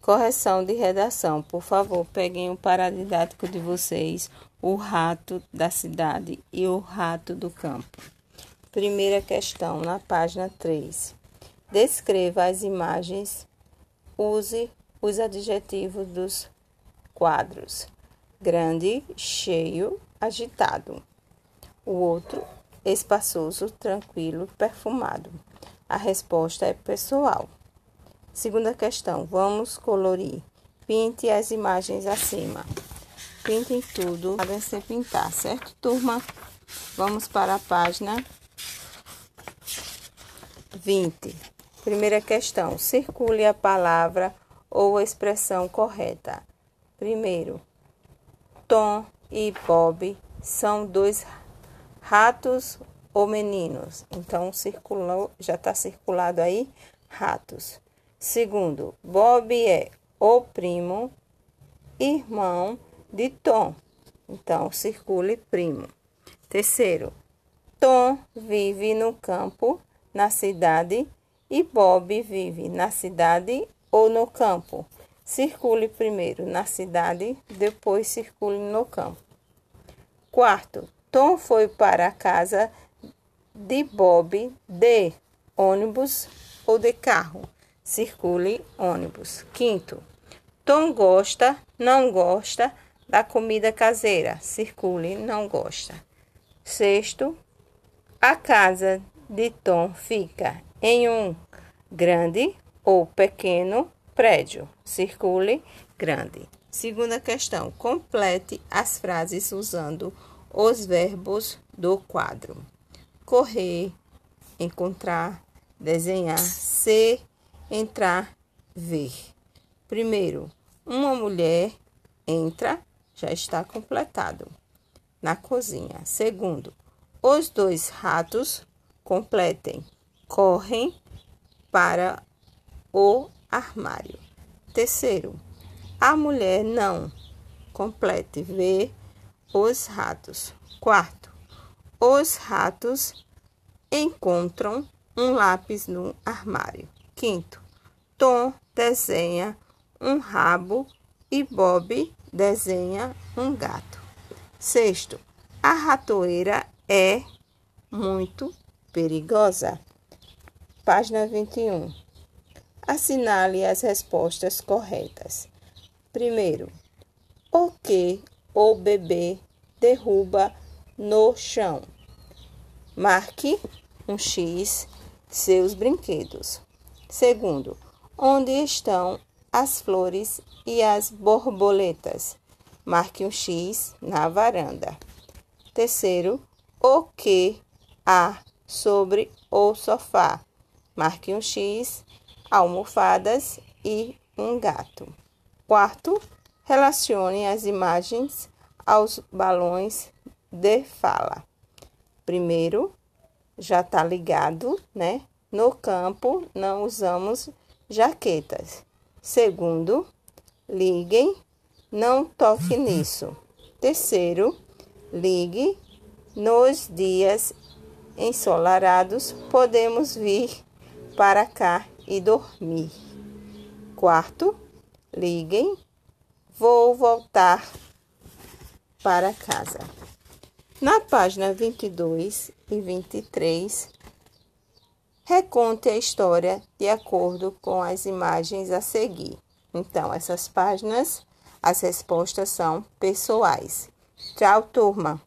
Correção de redação. Por favor, peguem o paradidático de vocês, o rato da cidade e o rato do campo. Primeira questão, na página 3. Descreva as imagens. Use os adjetivos dos quadros: grande, cheio, agitado. O outro, espaçoso, tranquilo, perfumado. A resposta é pessoal. Segunda questão, vamos colorir. Pinte as imagens acima. Pintem tudo, podem ser pintar, certo, turma? Vamos para a página 20. Primeira questão, circule a palavra ou a expressão correta. Primeiro, Tom e Bob são dois ratos ou meninos. Então, circulou, já está circulado aí, ratos. Segundo, Bob é o primo, irmão de Tom. Então, circule primo. Terceiro, Tom vive no campo, na cidade, e Bob vive na cidade ou no campo. Circule primeiro na cidade, depois circule no campo. Quarto, Tom foi para a casa de Bob de ônibus ou de carro circule ônibus. Quinto, Tom gosta, não gosta da comida caseira. Circule, não gosta. Sexto, a casa de Tom fica em um grande ou pequeno prédio. Circule, grande. Segunda questão, complete as frases usando os verbos do quadro: correr, encontrar, desenhar, ser, entrar, ver. Primeiro, uma mulher entra, já está completado, na cozinha. Segundo, os dois ratos completem, correm para o armário. Terceiro, a mulher não complete, vê os ratos. Quarto, os ratos encontram um lápis no armário. Quinto, Tom desenha um rabo e Bob desenha um gato. Sexto, a ratoeira é muito perigosa. Página 21. Assinale as respostas corretas. Primeiro, o que o bebê derruba no chão? Marque um X seus brinquedos. Segundo, onde estão as flores e as borboletas? Marque um X na varanda. Terceiro, o que há sobre o sofá? Marque um X, almofadas e um gato. Quarto, relacione as imagens aos balões de fala. Primeiro, já está ligado, né? No campo, não usamos jaquetas. Segundo, liguem, não toque nisso. Terceiro, ligue, nos dias ensolarados podemos vir para cá e dormir. Quarto, liguem, vou voltar para casa. Na página 22 e 23, Reconte a história de acordo com as imagens a seguir. Então, essas páginas, as respostas são pessoais. Tchau, turma!